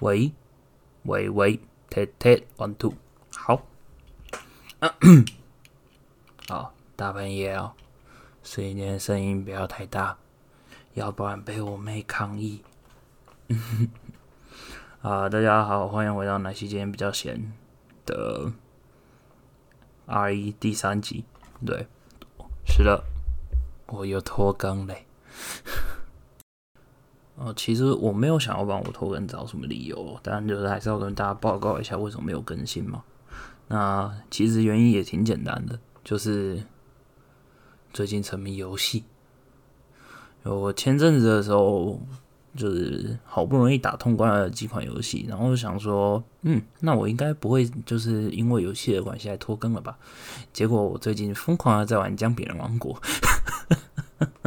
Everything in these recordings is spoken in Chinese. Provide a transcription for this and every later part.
喂喂喂，t t one two，好，好，大半夜哦，所以你声音不要太大，要不然被我妹抗议。啊，大家好，欢迎回到奶昔今天比较闲的 R 一第三集。对，是的，我又拖更嘞。哦，其实我没有想要帮我拖更找什么理由，当然就是还是要跟大家报告一下为什么没有更新嘛。那其实原因也挺简单的，就是最近沉迷游戏。我前阵子的时候，就是好不容易打通关了几款游戏，然后想说，嗯，那我应该不会就是因为游戏的关系来拖更了吧？结果我最近疯狂的在玩《江比人王国》，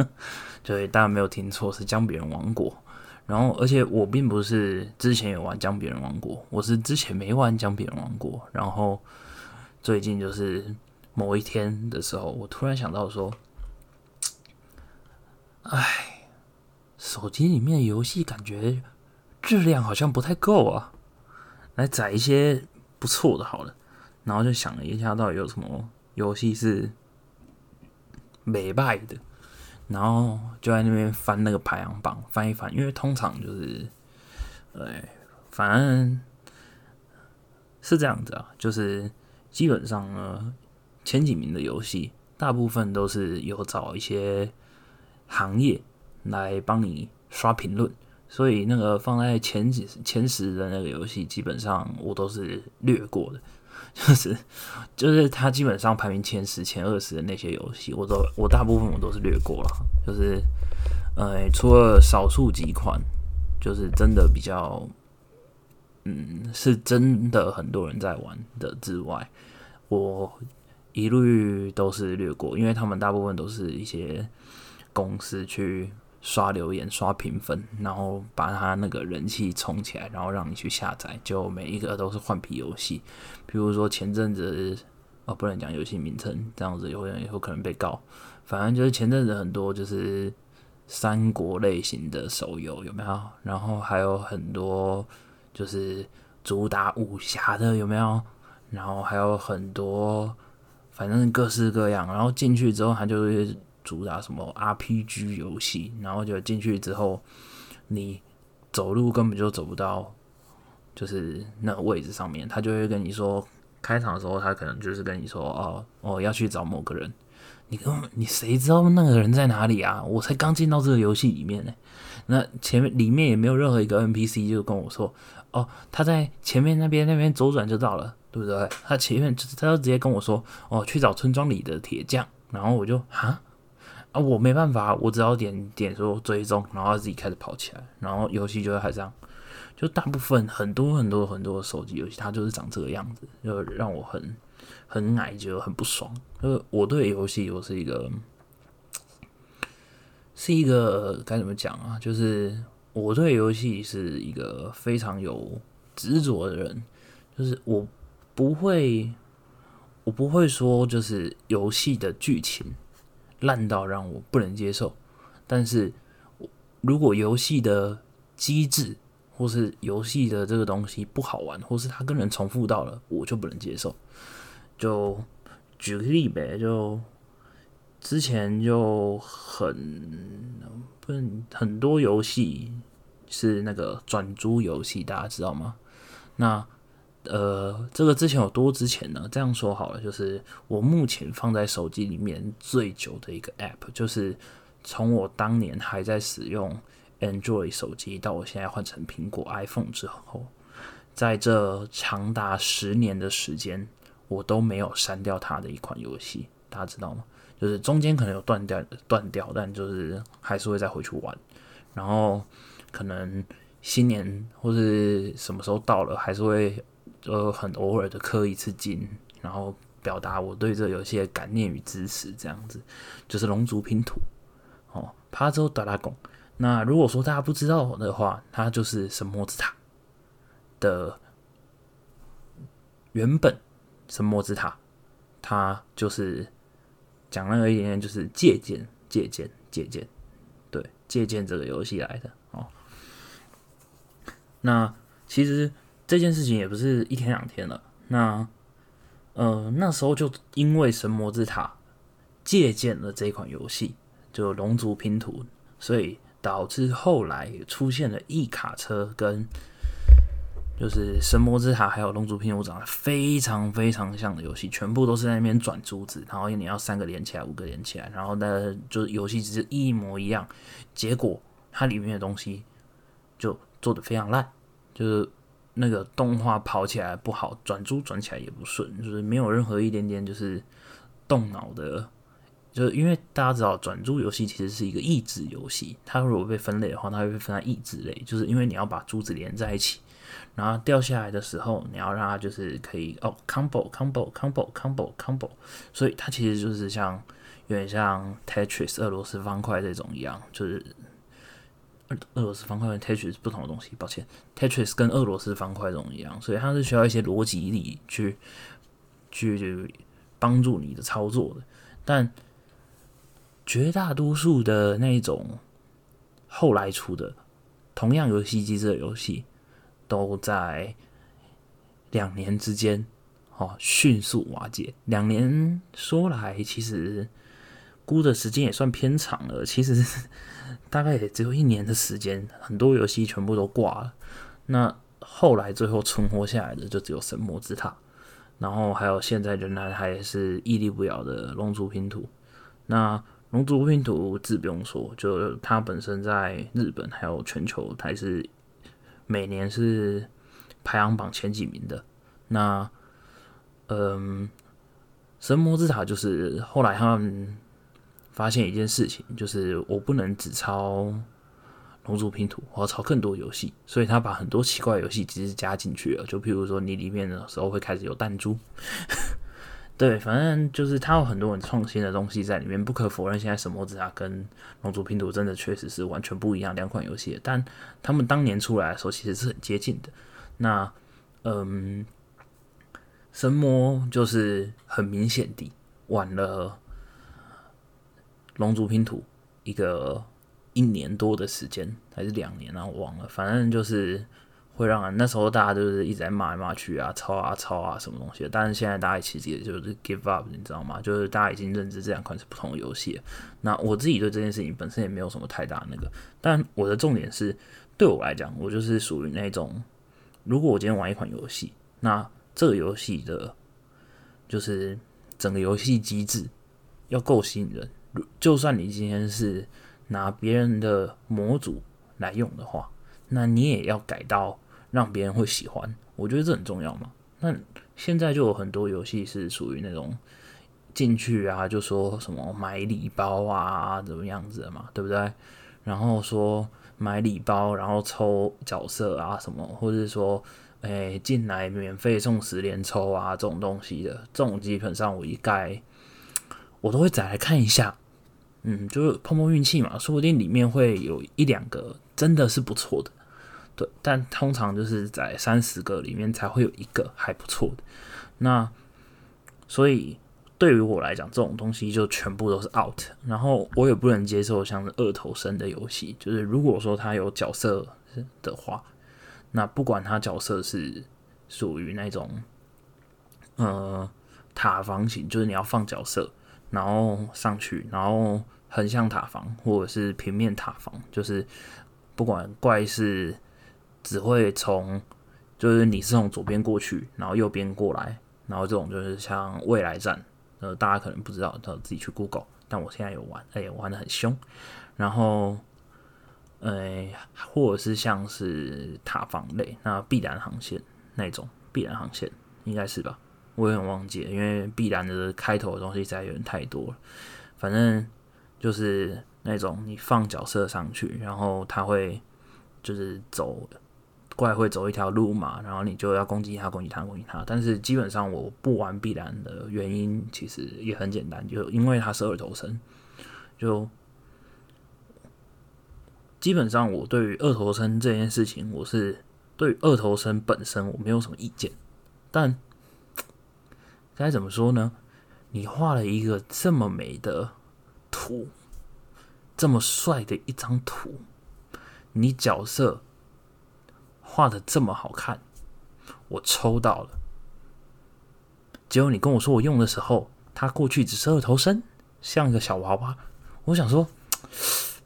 对，大家没有听错，是《江比人王国》。然后，而且我并不是之前有玩《江别人王国》，我是之前没玩《江别人王国》。然后最近就是某一天的时候，我突然想到说：“哎，手机里面的游戏感觉质量好像不太够啊，来载一些不错的好了。”然后就想了一下，到底有什么游戏是美败的。然后就在那边翻那个排行榜，翻一翻，因为通常就是，哎，反正是这样子啊，就是基本上呢，前几名的游戏，大部分都是有找一些行业来帮你刷评论，所以那个放在前几前十的那个游戏，基本上我都是略过的。就是就是他基本上排名前十、前二十的那些游戏，我都我大部分我都是略过了。就是呃，除了少数几款，就是真的比较，嗯，是真的很多人在玩的之外，我一律都是略过，因为他们大部分都是一些公司去。刷留言、刷评分，然后把他那个人气冲起来，然后让你去下载，就每一个都是换皮游戏。比如说前阵子，哦，不能讲游戏名称，这样子有人以后可能被告。反正就是前阵子很多就是三国类型的手游有没有？然后还有很多就是主打武侠的有没有？然后还有很多，反正各式各样。然后进去之后，他就是。主打什么 RPG 游戏，然后就进去之后，你走路根本就走不到，就是那个位置上面，他就会跟你说，开场的时候他可能就是跟你说，哦哦要去找某个人，你根本你谁知道那个人在哪里啊？我才刚进到这个游戏里面呢，那前面里面也没有任何一个 NPC 就跟我说，哦他在前面那边那边左转就到了，对不对？他前面他就直接跟我说，哦去找村庄里的铁匠，然后我就啊。啊，我没办法，我只要点点说追踪，然后自己开始跑起来，然后游戏就会还这样。就大部分很多很多很多手机游戏，它就是长这个样子，就让我很很矮，就很不爽。就是我对游戏，我是一个是一个该怎么讲啊？就是我对游戏是一个非常有执着的人，就是我不会，我不会说就是游戏的剧情。烂到让我不能接受，但是如果游戏的机制或是游戏的这个东西不好玩，或是它跟人重复到了，我就不能接受。就举个例呗，就之前就很不很多游戏是那个转租游戏，大家知道吗？那呃，这个之前有多之前呢？这样说好了，就是我目前放在手机里面最久的一个 App，就是从我当年还在使用 Android 手机到我现在换成苹果 iPhone 之后，在这长达十年的时间，我都没有删掉它的一款游戏，大家知道吗？就是中间可能有断掉断掉，但就是还是会再回去玩，然后可能新年或是什么时候到了，还是会。就很偶尔的氪一次金，然后表达我对这游戏的感念与支持，这样子就是龙族拼图哦，帕州达拉贡。那如果说大家不知道的话，它就是神魔之塔的原本神魔之塔，它就是讲那个一点点，就是借鉴、借鉴、借鉴，对，借鉴这个游戏来的哦。那。其实这件事情也不是一天两天了。那呃那时候就因为神魔之塔借鉴了这款游戏，就龙族拼图，所以导致后来出现了一卡车跟。就是神魔之塔，还有龙族拼图长得非常非常像的游戏，全部都是在那边转珠子，然后你要三个连起来，五个连起来，然后呢，就是游戏只是一模一样，结果它里面的东西就做的非常烂，就是那个动画跑起来不好，转珠转起来也不顺，就是没有任何一点点就是动脑的，就是因为大家知道转珠游戏其实是一个益智游戏，它如果被分类的话，它会被分在益智类，就是因为你要把珠子连在一起。然后掉下来的时候，你要让它就是可以哦，combo combo combo combo combo，所以它其实就是像有点像 Tetris 俄罗斯方块这种一样，就是俄罗斯方块跟 Tetris 不同的东西。抱歉，Tetris 跟俄罗斯方块这种一样，所以它是需要一些逻辑力去去帮助你的操作的。但绝大多数的那种后来出的同样游戏机制的游戏。都在两年之间，哦，迅速瓦解。两年说来，其实估的时间也算偏长了。其实 大概也只有一年的时间，很多游戏全部都挂了。那后来最后存活下来的，就只有神魔之塔，然后还有现在仍然还是屹立不摇的龙族拼图。那龙族拼图自不用说，就它本身在日本还有全球还是。每年是排行榜前几名的。那，嗯，神魔之塔就是后来他们发现一件事情，就是我不能只抄龙族拼图，我要抄更多游戏，所以他把很多奇怪游戏其实加进去了。就譬如说，你里面的时候会开始有弹珠。对，反正就是他有很多很创新的东西在里面。不可否认，现在《神魔之塔》跟《龙族拼图》真的确实是完全不一样两款游戏。但他们当年出来的时候，其实是很接近的。那，嗯，神魔就是很明显的晚了龙族拼图一个一年多的时间，还是两年啊？我忘了，反正就是。会让人那时候大家就是一直在骂来骂去啊，抄啊抄啊什么东西。但是现在大家其实也就是 give up，你知道吗？就是大家已经认知这两款是不同的游戏。那我自己对这件事情本身也没有什么太大那个。但我的重点是，对我来讲，我就是属于那种，如果我今天玩一款游戏，那这个游戏的，就是整个游戏机制要够吸引人。就算你今天是拿别人的模组来用的话，那你也要改到。让别人会喜欢，我觉得这很重要嘛。那现在就有很多游戏是属于那种进去啊，就说什么买礼包啊，怎么样子的嘛，对不对？然后说买礼包，然后抽角色啊什么，或者说，哎，进来免费送十连抽啊这种东西的，这种基本上我一概我都会再来看一下，嗯，就是碰碰运气嘛，说不定里面会有一两个真的是不错的。对，但通常就是在三十个里面才会有一个还不错的。那所以对于我来讲，这种东西就全部都是 out。然后我也不能接受像是二头身的游戏，就是如果说它有角色的话，那不管它角色是属于那种呃塔防型，就是你要放角色，然后上去，然后横向塔防或者是平面塔防，就是不管怪是。只会从，就是你是从左边过去，然后右边过来，然后这种就是像未来战，呃，大家可能不知道，都自己去 Google。但我现在有玩，哎，玩的很凶。然后，呃，或者是像是塔防类，那必然航线那种，必然航线应该是吧？我也很忘记了，因为必然的开头的东西实在有点太多了。反正就是那种你放角色上去，然后他会就是走。怪会走一条路嘛，然后你就要攻击他，攻击他，攻击他。但是基本上我不玩必然的原因其实也很简单，就因为他是二头身。就基本上我对于二头身这件事情，我是对于二头身本身我没有什么意见。但该怎么说呢？你画了一个这么美的图，这么帅的一张图，你角色。画的这么好看，我抽到了。结果你跟我说我用的时候，他过去只是二头身，像一个小娃娃。我想说，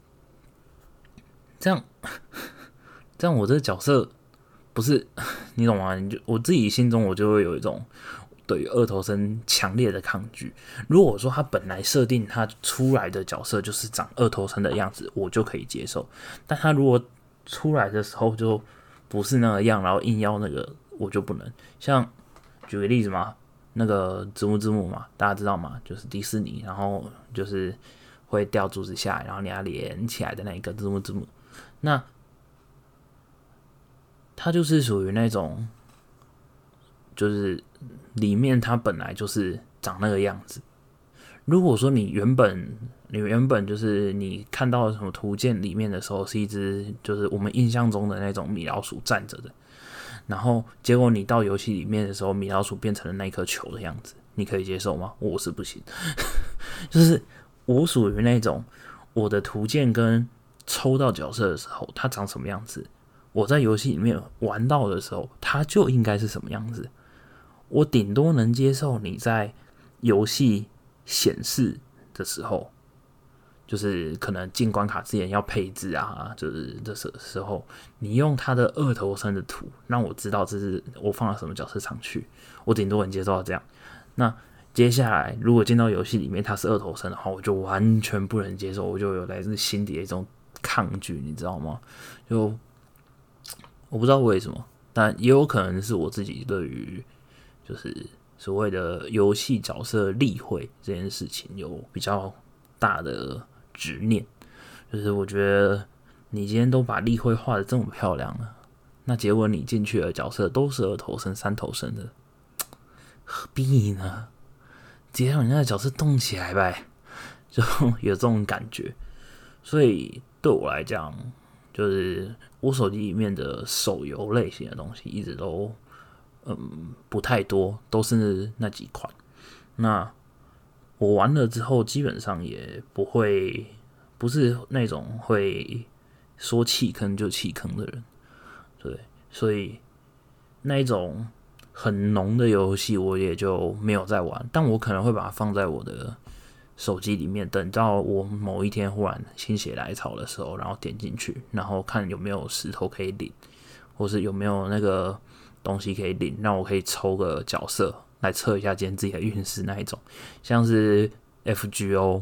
这样这样我这个角色不是你懂吗？你就我自己心中我就会有一种对于二头身强烈的抗拒。如果说他本来设定他出来的角色就是长二头身的样子，我就可以接受。但他如果出来的时候就不是那个样，然后硬要那个，我就不能。像举个例子嘛，那个字幕字幕嘛，大家知道吗？就是迪士尼，然后就是会掉柱子下来，然后你要连起来的那一个字幕字幕。那它就是属于那种，就是里面它本来就是长那个样子。如果说你原本你原本就是你看到什么图鉴里面的时候，是一只就是我们印象中的那种米老鼠站着的，然后结果你到游戏里面的时候，米老鼠变成了那颗球的样子，你可以接受吗？我是不行，就是我属于那种我的图鉴跟抽到角色的时候，它长什么样子，我在游戏里面玩到的时候，它就应该是什么样子。我顶多能接受你在游戏显示的时候。就是可能进关卡之前要配置啊，就是这时时候你用他的二头身的图，让我知道这是我放了什么角色上去，我顶多能接受到这样。那接下来如果进到游戏里面他是二头身的话，我就完全不能接受，我就有来自心底的一种抗拒，你知道吗？就我不知道为什么，但也有可能是我自己对于就是所谓的游戏角色例会这件事情有比较大的。执念，就是我觉得你今天都把例会画的这么漂亮了，那结果你进去的角色都是二头身、三头身的，何必呢？直接让人家的角色动起来呗，就 有这种感觉。所以对我来讲，就是我手机里面的手游类型的东西一直都嗯不太多，都是那几款。那我玩了之后，基本上也不会，不是那种会说弃坑就弃坑的人，对，所以那种很浓的游戏我也就没有再玩，但我可能会把它放在我的手机里面，等到我某一天忽然心血来潮的时候，然后点进去，然后看有没有石头可以领，或是有没有那个东西可以领，让我可以抽个角色。来测一下今天自己的运势那一种，像是 FGO，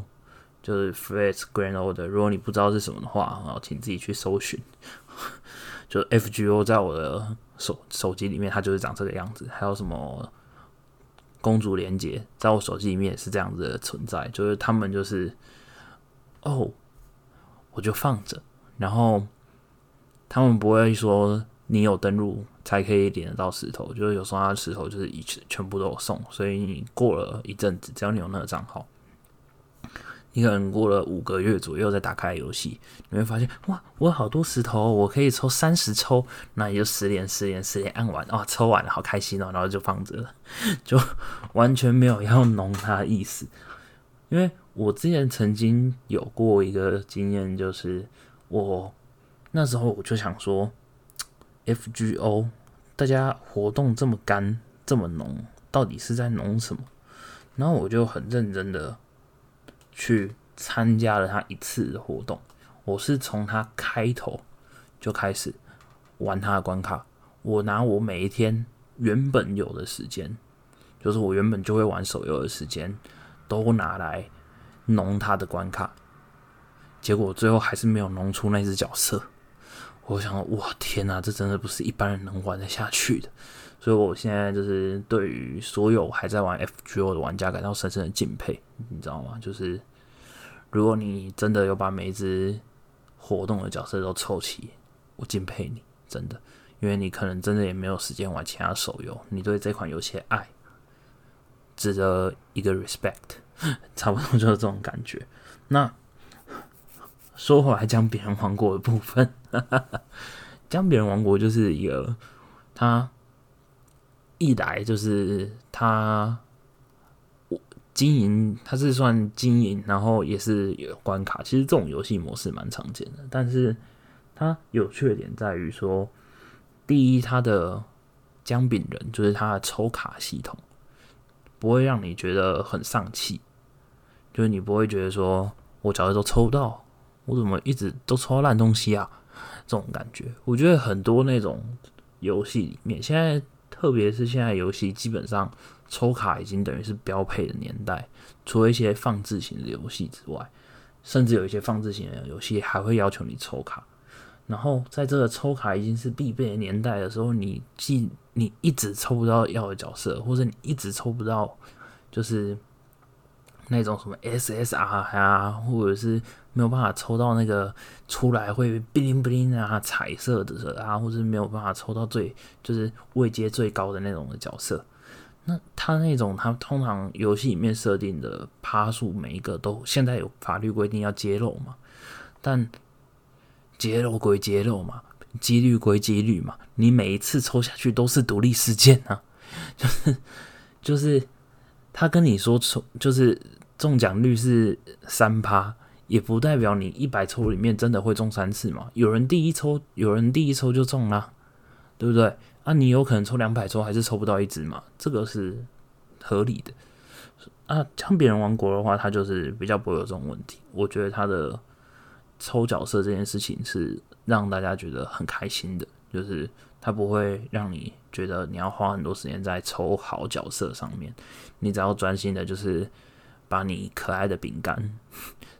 就是 f r e t Grand Order。如果你不知道是什么的话，啊，请自己去搜寻。就 FGO 在我的手手机里面，它就是长这个样子。还有什么公主连接，在我手机里面也是这样子的存在。就是他们就是哦，我就放着，然后他们不会说你有登录。才可以点得到石头，就是有时候他石头就是一全部都有送，所以你过了一阵子，只要你有那个账号，你可能过了五个月左右再打开游戏，你会发现哇，我有好多石头，我可以抽三十抽，那你就十连十连十连按完，哇，抽完了好开心哦，然后就放着了，就完全没有要弄它的意思。因为我之前曾经有过一个经验，就是我那时候我就想说。FGO，大家活动这么干这么浓，到底是在浓什么？然后我就很认真的去参加了他一次活动。我是从他开头就开始玩他的关卡。我拿我每一天原本有的时间，就是我原本就会玩手游的时间，都拿来弄他的关卡。结果最后还是没有弄出那只角色。我想，哇，天哪，这真的不是一般人能玩得下去的。所以，我现在就是对于所有还在玩 FGO 的玩家感到深深的敬佩，你知道吗？就是如果你真的有把每一只活动的角色都凑齐，我敬佩你，真的，因为你可能真的也没有时间玩其他手游，你对这款游戏的爱值得一个 respect，差不多就是这种感觉。那。说回来讲，别人王国的部分，讲别人王国就是一个，他一来就是他经营，他是算经营，然后也是有关卡。其实这种游戏模式蛮常见的，但是它有缺点在于说，第一，它的姜饼人就是它的抽卡系统，不会让你觉得很丧气，就是你不会觉得说我假如都抽不到，我怎么一直都抽到烂东西啊？这种感觉，我觉得很多那种游戏里面，现在特别是现在游戏基本上抽卡已经等于是标配的年代，除了一些放置型的游戏之外，甚至有一些放置型的游戏还会要求你抽卡。然后在这个抽卡已经是必备的年代的时候，你既你一直抽不到要的角色，或者你一直抽不到，就是那种什么 SSR 啊，或者是没有办法抽到那个出来会 bling bling 啊彩色的啊，或者是没有办法抽到最就是位阶最高的那种的角色，那他那种他通常游戏里面设定的趴数每一个都现在有法律规定要揭露嘛，但。揭露归揭露嘛，几率归几率嘛，你每一次抽下去都是独立事件啊，就是就是他跟你说抽就是中奖率是三趴，也不代表你一百抽里面真的会中三次嘛。有人第一抽，有人第一抽就中了，对不对？啊，你有可能抽两百抽还是抽不到一只嘛，这个是合理的。啊，像别人王国的话，他就是比较不会有这种问题。我觉得他的。抽角色这件事情是让大家觉得很开心的，就是它不会让你觉得你要花很多时间在抽好角色上面，你只要专心的，就是把你可爱的饼干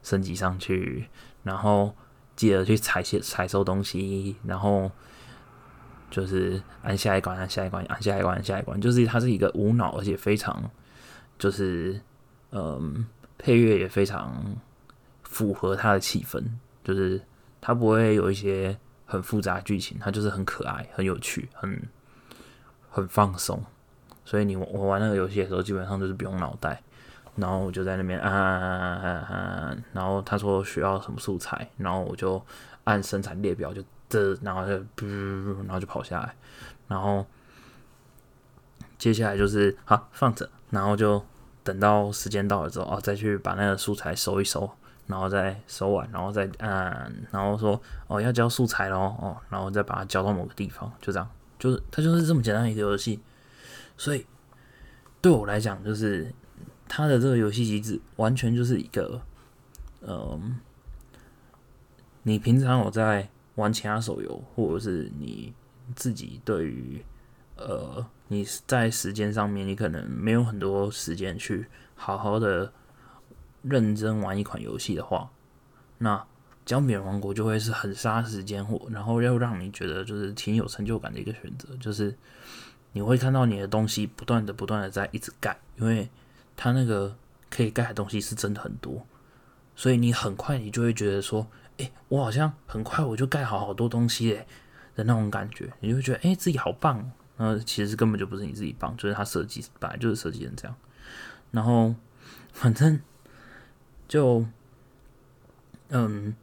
升级上去，然后记得去采些采收东西，然后就是按下一关，按下一关，按下一关，按下一关，就是它是一个无脑而且非常就是嗯配乐也非常符合它的气氛。就是它不会有一些很复杂剧情，它就是很可爱、很有趣、很很放松。所以你我玩那个游戏的时候，基本上就是不用脑袋，然后我就在那边按按按按按，然后他说需要什么素材，然后我就按生产列表就这，然后就然后就跑下来，然后接下来就是好放着，然后就等到时间到了之后哦，再去把那个素材收一收。然后再收完，然后再按，然后说哦要交素材喽，哦，然后再把它交到某个地方，就这样，就是它就是这么简单一个游戏。所以对我来讲，就是它的这个游戏机制完全就是一个，嗯，你平常有在玩其他手游，或者是你自己对于呃你在时间上面，你可能没有很多时间去好好的。认真玩一款游戏的话，那《姜饼王国》就会是很杀时间，或然后又让你觉得就是挺有成就感的一个选择。就是你会看到你的东西不断的、不断的在一直盖，因为它那个可以盖的东西是真的很多，所以你很快你就会觉得说，哎，我好像很快我就盖好好多东西嘞的那种感觉，你就会觉得哎自己好棒。那其实根本就不是你自己棒，就是它设计本来就是设计成这样。然后反正。就，嗯，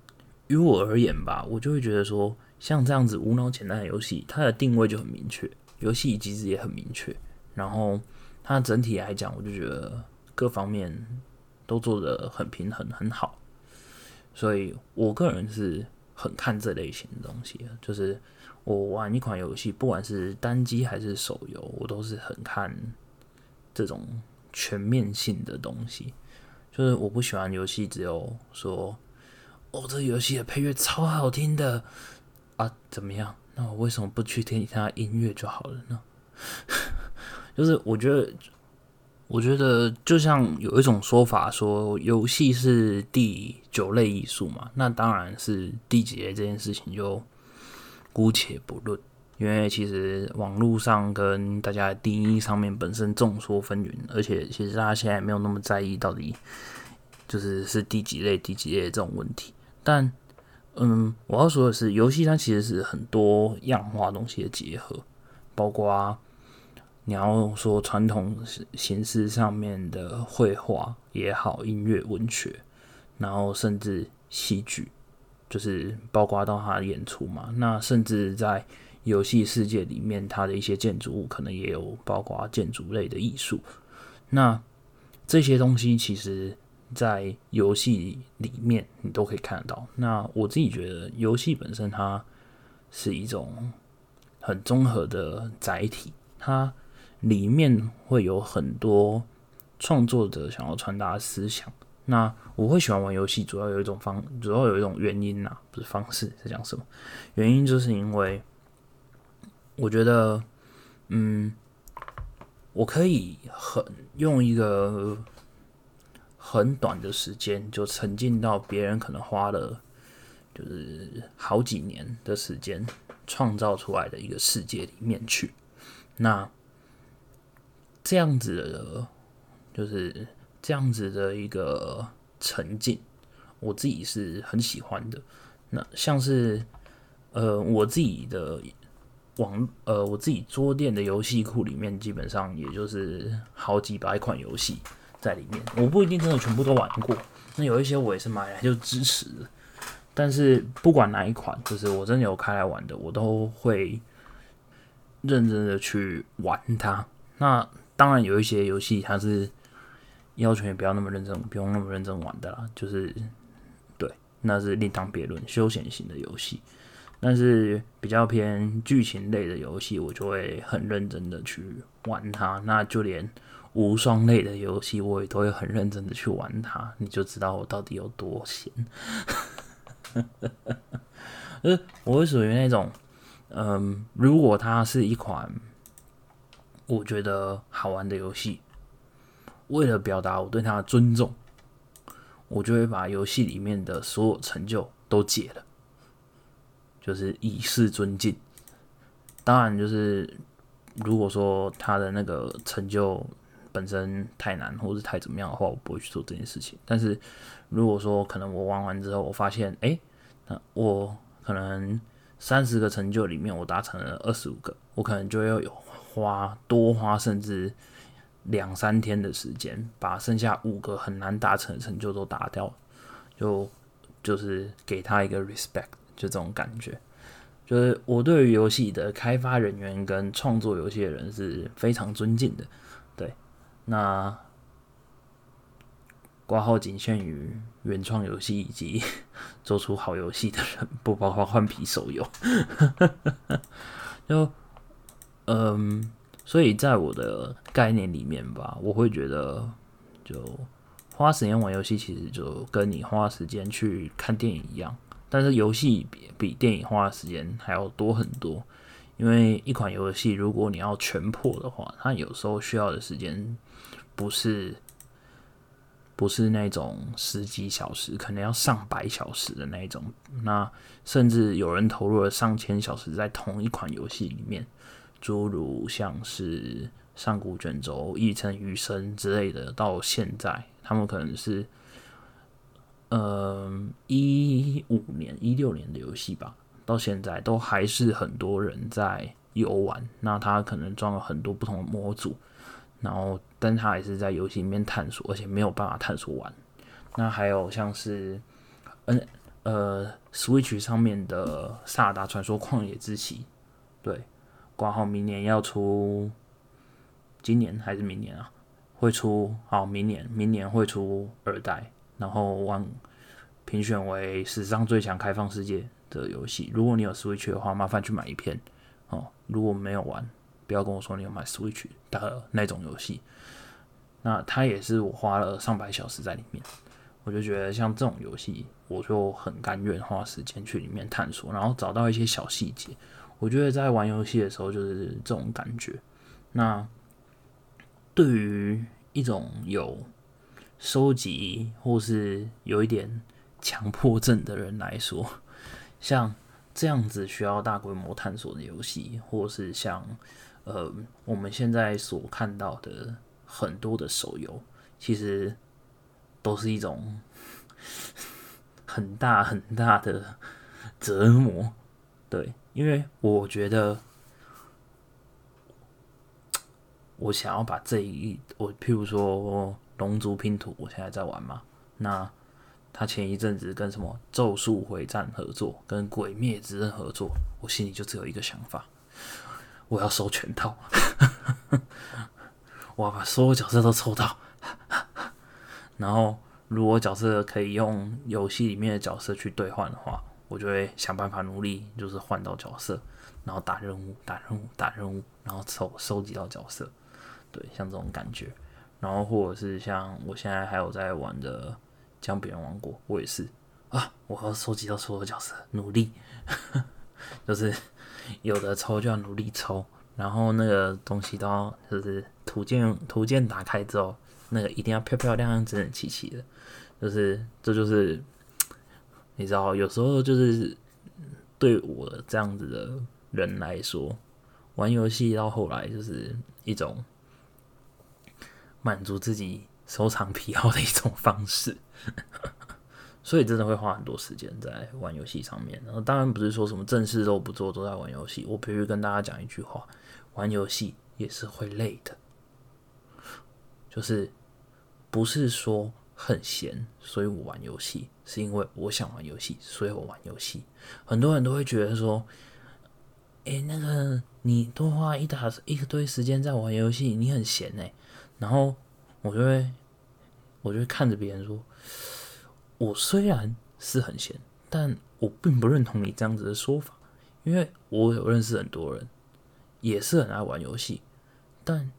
于我而言吧，我就会觉得说，像这样子无脑简单的游戏，它的定位就很明确，游戏机制也很明确，然后它整体来讲，我就觉得各方面都做的很平衡，很好。所以我个人是很看这类型的东西，就是我玩一款游戏，不管是单机还是手游，我都是很看这种全面性的东西。就是我不喜欢游戏，只有说哦，这游戏的配乐超好听的啊，怎么样？那我为什么不去听一下音乐就好了呢？就是我觉得，我觉得就像有一种说法说，游戏是第九类艺术嘛，那当然是第几类这件事情就姑且不论。因为其实网络上跟大家的定义上面本身众说纷纭，而且其实大家现在没有那么在意到底就是是第几类、第几类这种问题。但嗯，我要说的是，游戏它其实是很多样化东西的结合，包括你要说传统形式上面的绘画也好、音乐、文学，然后甚至戏剧，就是包括到它的演出嘛。那甚至在游戏世界里面，它的一些建筑物可能也有包括建筑类的艺术。那这些东西其实，在游戏里面你都可以看得到。那我自己觉得，游戏本身它是一种很综合的载体，它里面会有很多创作者想要传达思想。那我会喜欢玩游戏，主要有一种方，主要有一种原因呐，不是方式，在讲什么？原因就是因为我觉得，嗯，我可以很用一个很短的时间，就沉浸到别人可能花了就是好几年的时间创造出来的一个世界里面去。那这样子的，就是。这样子的一个沉浸，我自己是很喜欢的。那像是呃，我自己的网呃，我自己桌垫的游戏库里面，基本上也就是好几百款游戏在里面。我不一定真的全部都玩过，那有一些我也是买来就支持的。但是不管哪一款，就是我真的有开来玩的，我都会认真的去玩它。那当然有一些游戏它是。要求也不要那么认真，不用那么认真玩的啦。就是，对，那是另当别论。休闲型的游戏，但是比较偏剧情类的游戏，我就会很认真的去玩它。那就连无双类的游戏，我也都会很认真的去玩它。你就知道我到底有多闲。呃，我会属于那种，嗯，如果它是一款我觉得好玩的游戏。为了表达我对他的尊重，我就会把游戏里面的所有成就都解了，就是以示尊敬。当然，就是如果说他的那个成就本身太难，或是太怎么样的话，我不会去做这件事情。但是如果说可能我玩完之后，我发现，哎，那我可能三十个成就里面我达成了二十五个，我可能就要有花多花，甚至。两三天的时间，把剩下五个很难达成的成就都打掉，就就是给他一个 respect，就这种感觉。就是我对于游戏的开发人员跟创作游戏的人是非常尊敬的。对，那挂号仅限于原创游戏以及 做出好游戏的人，不包括换皮手游。就嗯。所以在我的概念里面吧，我会觉得，就花时间玩游戏，其实就跟你花时间去看电影一样。但是游戏比比电影花的时间还要多很多，因为一款游戏如果你要全破的话，它有时候需要的时间不是不是那种十几小时，可能要上百小时的那种。那甚至有人投入了上千小时在同一款游戏里面。诸如像是上古卷轴、一城余生之类的，到现在他们可能是，呃，一五年、一六年的游戏吧，到现在都还是很多人在游玩。那他可能装了很多不同的模组，然后，但他还是在游戏里面探索，而且没有办法探索完。那还有像是，嗯，呃，Switch 上面的《萨达传说：旷野之息》，对。挂号明年要出，今年还是明年啊？会出好，明年明年会出二代，然后往评选为史上最强开放世界的游戏。如果你有 Switch 的话，麻烦去买一片哦。如果没有玩，不要跟我说你有买 Switch 的那种游戏。那它也是我花了上百小时在里面，我就觉得像这种游戏，我就很甘愿花时间去里面探索，然后找到一些小细节。我觉得在玩游戏的时候就是这种感觉。那对于一种有收集或是有一点强迫症的人来说，像这样子需要大规模探索的游戏，或是像呃我们现在所看到的很多的手游，其实都是一种 很大很大的折磨，对。因为我觉得，我想要把这一我譬如说《龙族拼图》，我现在在玩嘛。那他前一阵子跟什么《咒术回战》合作，跟《鬼灭之刃》合作，我心里就只有一个想法：我要收全套，我要把所有角色都抽到。然后，如果角色可以用游戏里面的角色去兑换的话，我就会想办法努力，就是换到角色，然后打任务、打任务、打任务，然后抽收集到角色。对，像这种感觉。然后或者是像我现在还有在玩的《将别人王国》，我也是啊，我要收集到所有角色，努力，就是有的抽就要努力抽，然后那个东西都要就是图鉴图鉴打开之后，那个一定要漂漂亮亮、整整齐齐的，就是这就是你知道，有时候就是对我这样子的人来说，玩游戏到后来就是一种。满足自己收藏癖好的一种方式，所以真的会花很多时间在玩游戏上面。然后当然不是说什么正事都不做都在玩游戏。我必须跟大家讲一句话：玩游戏也是会累的，就是不是说很闲，所以我玩游戏，是因为我想玩游戏，所以我玩游戏。很多人都会觉得说：“哎，那个你多花一打一堆时间在玩游戏，你很闲哎。”然后我就会，我就会看着别人说：“我虽然是很闲，但我并不认同你这样子的说法，因为我有认识很多人，也是很爱玩游戏，但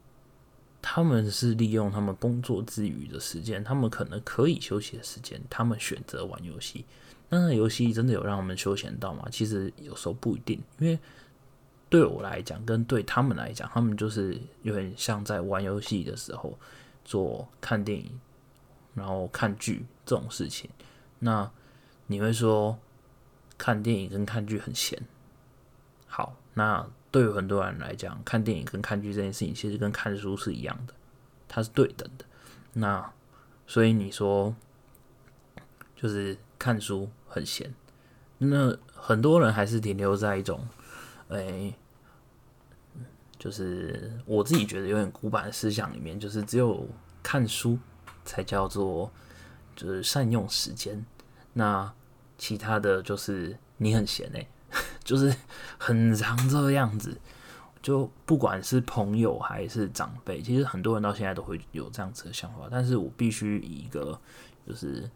他们是利用他们工作之余的时间，他们可能可以休息的时间，他们选择玩游戏。那游戏真的有让他们休闲到吗？其实有时候不一定，因为。”对我来讲，跟对他们来讲，他们就是有点像在玩游戏的时候做看电影，然后看剧这种事情。那你会说看电影跟看剧很闲？好，那对于很多人来讲，看电影跟看剧这件事情其实跟看书是一样的，它是对等的。那所以你说就是看书很闲，那很多人还是停留在一种。哎，就是我自己觉得有点古板的思想里面，就是只有看书才叫做就是善用时间，那其他的就是你很闲哎，就是很常这样子。就不管是朋友还是长辈，其实很多人到现在都会有这样子的想法。但是我必须以一个就是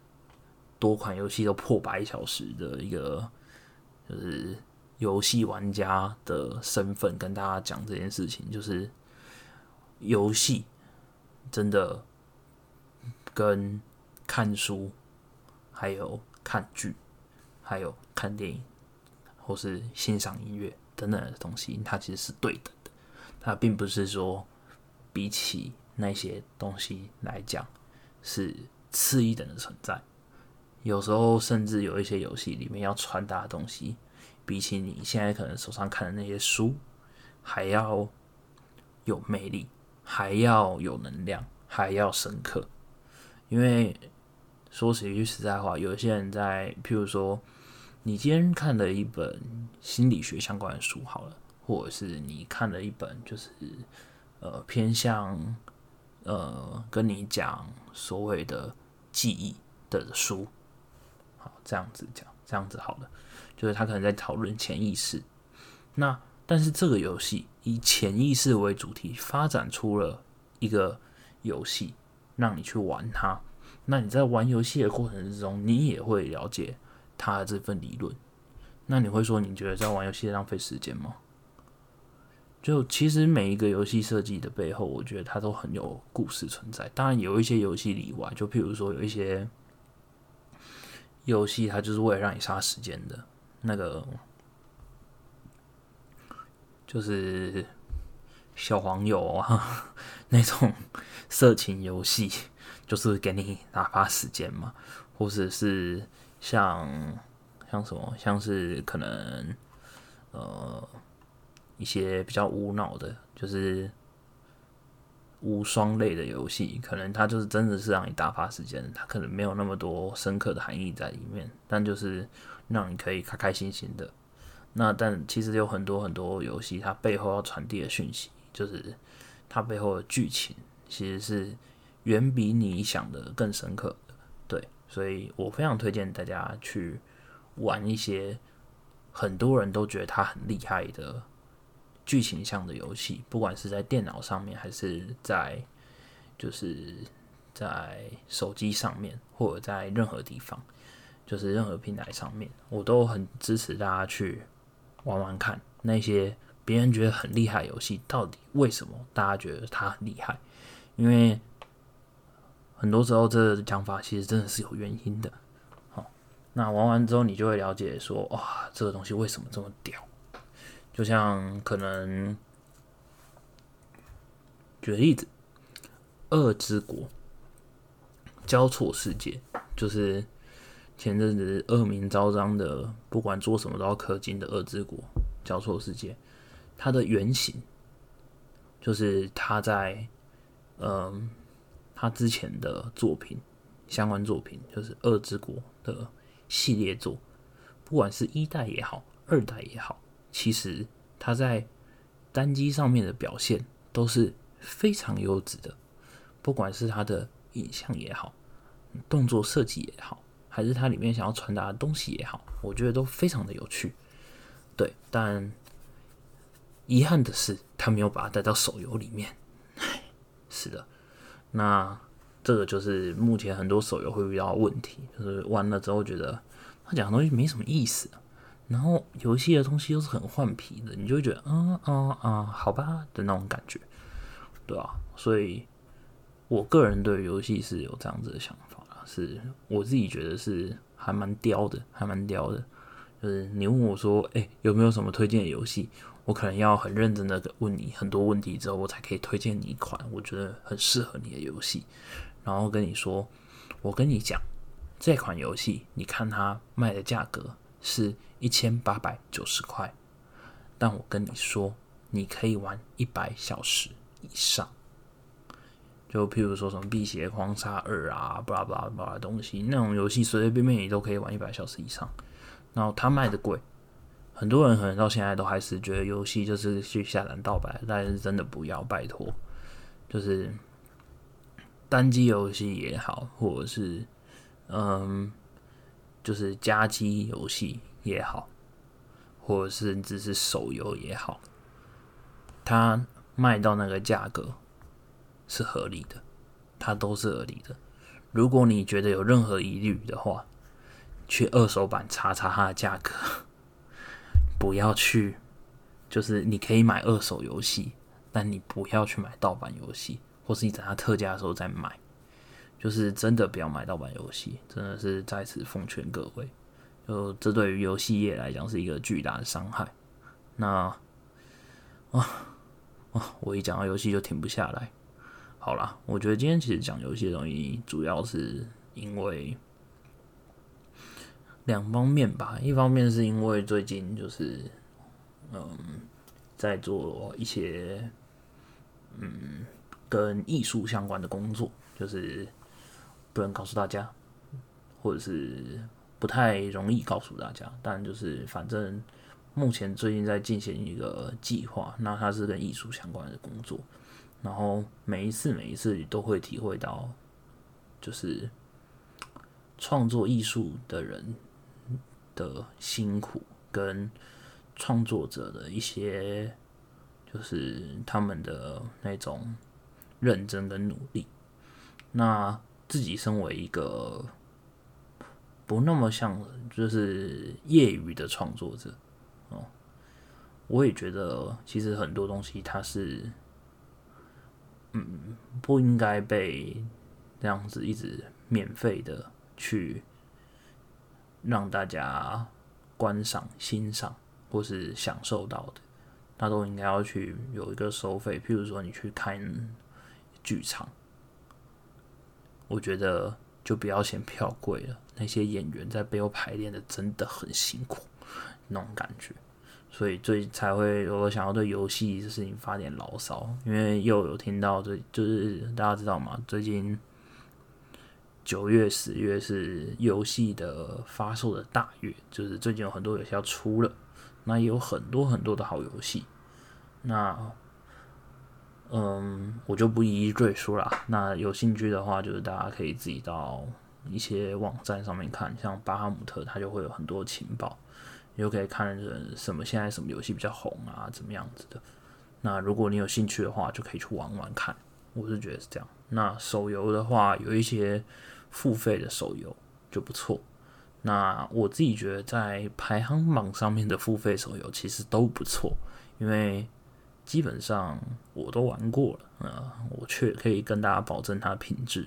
多款游戏都破百小时的一个就是。游戏玩家的身份跟大家讲这件事情，就是游戏真的跟看书、还有看剧、还有看电影，或是欣赏音乐等等的东西，它其实是对等的。它并不是说比起那些东西来讲是次一等的存在。有时候甚至有一些游戏里面要传达的东西。比起你现在可能手上看的那些书，还要有魅力，还要有能量，还要深刻。因为说实一句实在话，有些人在，譬如说，你今天看了一本心理学相关的书，好了，或者是你看了一本就是呃偏向呃跟你讲所谓的记忆的书，好，这样子讲，这样子好了。就是他可能在讨论潜意识，那但是这个游戏以潜意识为主题发展出了一个游戏，让你去玩它。那你在玩游戏的过程之中，你也会了解它的这份理论。那你会说，你觉得在玩游戏浪费时间吗？就其实每一个游戏设计的背后，我觉得它都很有故事存在。当然有一些游戏例外，就譬如说有一些游戏，它就是为了让你杀时间的。那个就是小黄油啊，那种色情游戏，就是给你打发时间嘛，或者是像像什么，像是可能呃一些比较无脑的，就是无双类的游戏，可能它就是真的是让你打发时间，它可能没有那么多深刻的含义在里面，但就是。让你可以开开心心的，那但其实有很多很多游戏，它背后要传递的讯息，就是它背后的剧情，其实是远比你想的更深刻的。对，所以我非常推荐大家去玩一些很多人都觉得它很厉害的剧情向的游戏，不管是在电脑上面，还是在就是在手机上面，或者在任何地方。就是任何平台上面，我都很支持大家去玩玩看那些别人觉得很厉害游戏，到底为什么大家觉得它很厉害？因为很多时候这讲法其实真的是有原因的。好，那玩完之后你就会了解说，哇，这个东西为什么这么屌？就像可能举个例子，《恶之国》交错世界，就是前阵子恶名昭彰的，不管做什么都要氪金的《恶之国》交错世界，它的原型就是他在嗯他之前的作品相关作品，就是《恶之国》的系列作，不管是一代也好，二代也好。其实他在单机上面的表现都是非常优质的，不管是他的影像也好，动作设计也好，还是它里面想要传达的东西也好，我觉得都非常的有趣。对，但遗憾的是，他没有把它带到手游里面。是的，那这个就是目前很多手游会遇到的问题，就是玩了之后觉得他讲的东西没什么意思。然后游戏的东西又是很换皮的，你就会觉得，嗯嗯嗯，好吧的那种感觉，对吧？所以，我个人对游戏是有这样子的想法，是我自己觉得是还蛮刁的，还蛮刁的。就是你问我说，哎，有没有什么推荐的游戏？我可能要很认真的问你很多问题之后，我才可以推荐你一款我觉得很适合你的游戏，然后跟你说，我跟你讲，这款游戏，你看它卖的价格。是一千八百九十块，但我跟你说，你可以玩一百小时以上。就譬如说什么《辟邪狂杀二》啊，巴拉巴拉巴拉东西，那种游戏随随便便你都可以玩一百小时以上。然后它卖的贵，很多人可能到现在都还是觉得游戏就是去下载盗版，但是真的不要，拜托，就是单机游戏也好，或者是嗯。就是加机游戏也好，或者是只是手游也好，它卖到那个价格是合理的，它都是合理的。如果你觉得有任何疑虑的话，去二手版查查它的价格，不要去。就是你可以买二手游戏，但你不要去买盗版游戏，或是你等它特价的时候再买。就是真的不要买盗版游戏，真的是在此奉劝各位，就这对于游戏业来讲是一个巨大的伤害。那啊啊，我一讲到游戏就停不下来。好啦，我觉得今天其实讲游戏的东西，主要是因为两方面吧。一方面是因为最近就是嗯，在做一些嗯跟艺术相关的工作，就是。不能告诉大家，或者是不太容易告诉大家。但就是反正目前最近在进行一个计划，那它是跟艺术相关的工作。然后每一次每一次都会体会到，就是创作艺术的人的辛苦，跟创作者的一些就是他们的那种认真跟努力。那自己身为一个不那么像就是业余的创作者哦，我也觉得其实很多东西它是嗯不应该被这样子一直免费的去让大家观赏、欣赏或是享受到的，那都应该要去有一个收费。譬如说你去看剧场。我觉得就不要嫌票贵了，那些演员在背后排练的真的很辛苦，那种感觉，所以最才会我想要对游戏这事情发点牢骚，因为又有听到这就是大家知道吗？最近九月、十月是游戏的发售的大月，就是最近有很多游戏要出了，那也有很多很多的好游戏，那。嗯，我就不一一赘述了。那有兴趣的话，就是大家可以自己到一些网站上面看，像巴哈姆特，它就会有很多情报，你就可以看什么现在什么游戏比较红啊，怎么样子的。那如果你有兴趣的话，就可以去玩玩看。我是觉得是这样。那手游的话，有一些付费的手游就不错。那我自己觉得在排行榜上面的付费手游其实都不错，因为基本上我都玩过了啊，我却可以跟大家保证它的品质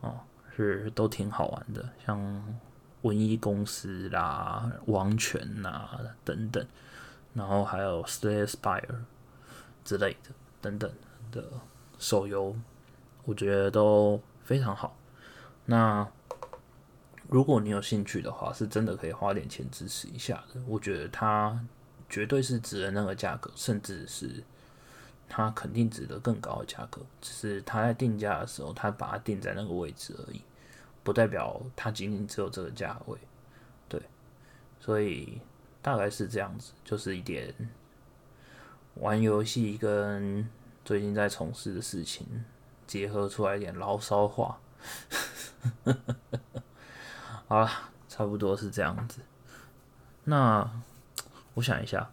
哦，是都挺好玩的，像文艺公司啦、王权呐等等，然后还有 Slay Spire 之类的等等的手游，我觉得都非常好。那如果你有兴趣的话，是真的可以花点钱支持一下的。我觉得它绝对是值得那个价格，甚至是它肯定值得更高的价格。只是它在定价的时候，它把它定在那个位置而已，不代表它仅仅只有这个价位。对，所以大概是这样子，就是一点玩游戏跟最近在从事的事情结合出来一点牢骚话。好了，差不多是这样子。那我想一下，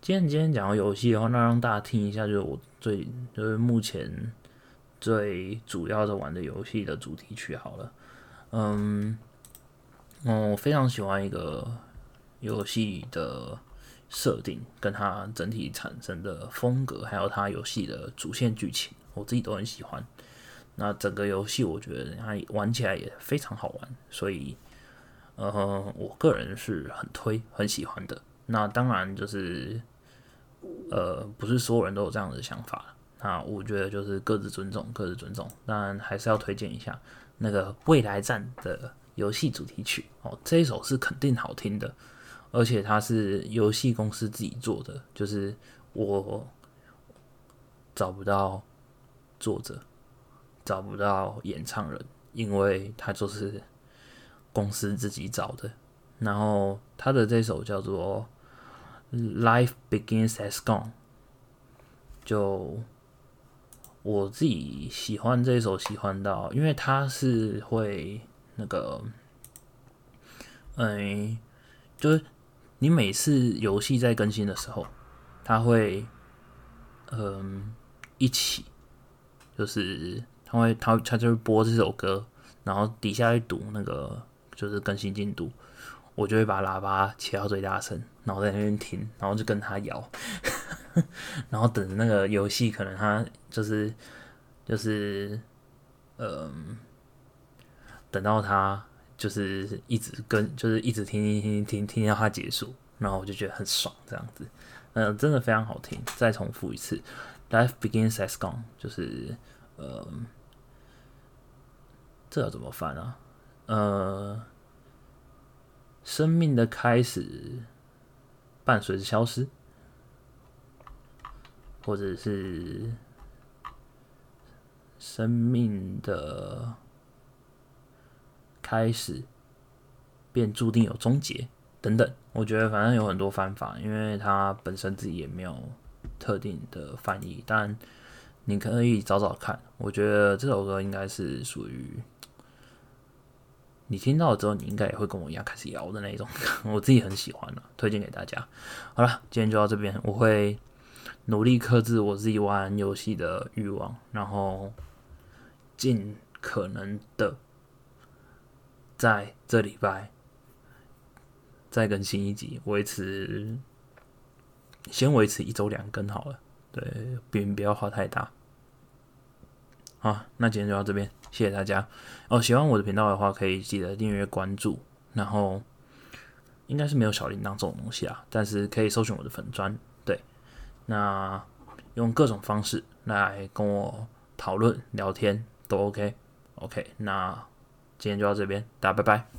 今天今天讲到游戏的话，那让大家听一下，就是我最就是目前最主要的玩的游戏的主题曲好了。嗯，我非常喜欢一个游戏的设定，跟它整体产生的风格，还有它游戏的主线剧情，我自己都很喜欢。那整个游戏我觉得它玩起来也非常好玩，所以。呃，我个人是很推、很喜欢的。那当然就是，呃，不是所有人都有这样的想法。那我觉得就是各自尊重，各自尊重。当然还是要推荐一下那个《未来战》的游戏主题曲哦，这一首是肯定好听的，而且它是游戏公司自己做的，就是我找不到作者，找不到演唱人，因为他就是。公司自己找的，然后他的这首叫做《Life Begins As Gone》，就我自己喜欢这首，喜欢到，因为它是会那个，嗯，就是你每次游戏在更新的时候，他会，嗯，一起，就是他会，他他就会播这首歌，然后底下去读那个。就是更新进度，我就会把喇叭切到最大声，然后在那边听，然后就跟他摇，然后等那个游戏可能他就是就是嗯，等到他就是一直跟就是一直听听听听听到他结束，然后我就觉得很爽，这样子，嗯，真的非常好听。再重复一次，Life begins as gone，就是呃，这要怎么翻啊？呃，生命的开始伴随着消失，或者是生命的开始便注定有终结等等。我觉得反正有很多方法，因为它本身自己也没有特定的翻译，但你可以找找看。我觉得这首歌应该是属于。你听到了之后，你应该也会跟我一样开始摇的那种，我自己很喜欢的，推荐给大家。好了，今天就到这边，我会努力克制我自己玩游戏的欲望，然后尽可能的在这礼拜再更新一集，维持先维持一周两更好了，对，并不要花太大。好，那今天就到这边，谢谢大家。哦，喜欢我的频道的话，可以记得订阅关注。然后应该是没有小铃铛这种东西啊，但是可以搜寻我的粉砖。对，那用各种方式来跟我讨论聊天都 OK。OK，那今天就到这边，大家拜拜。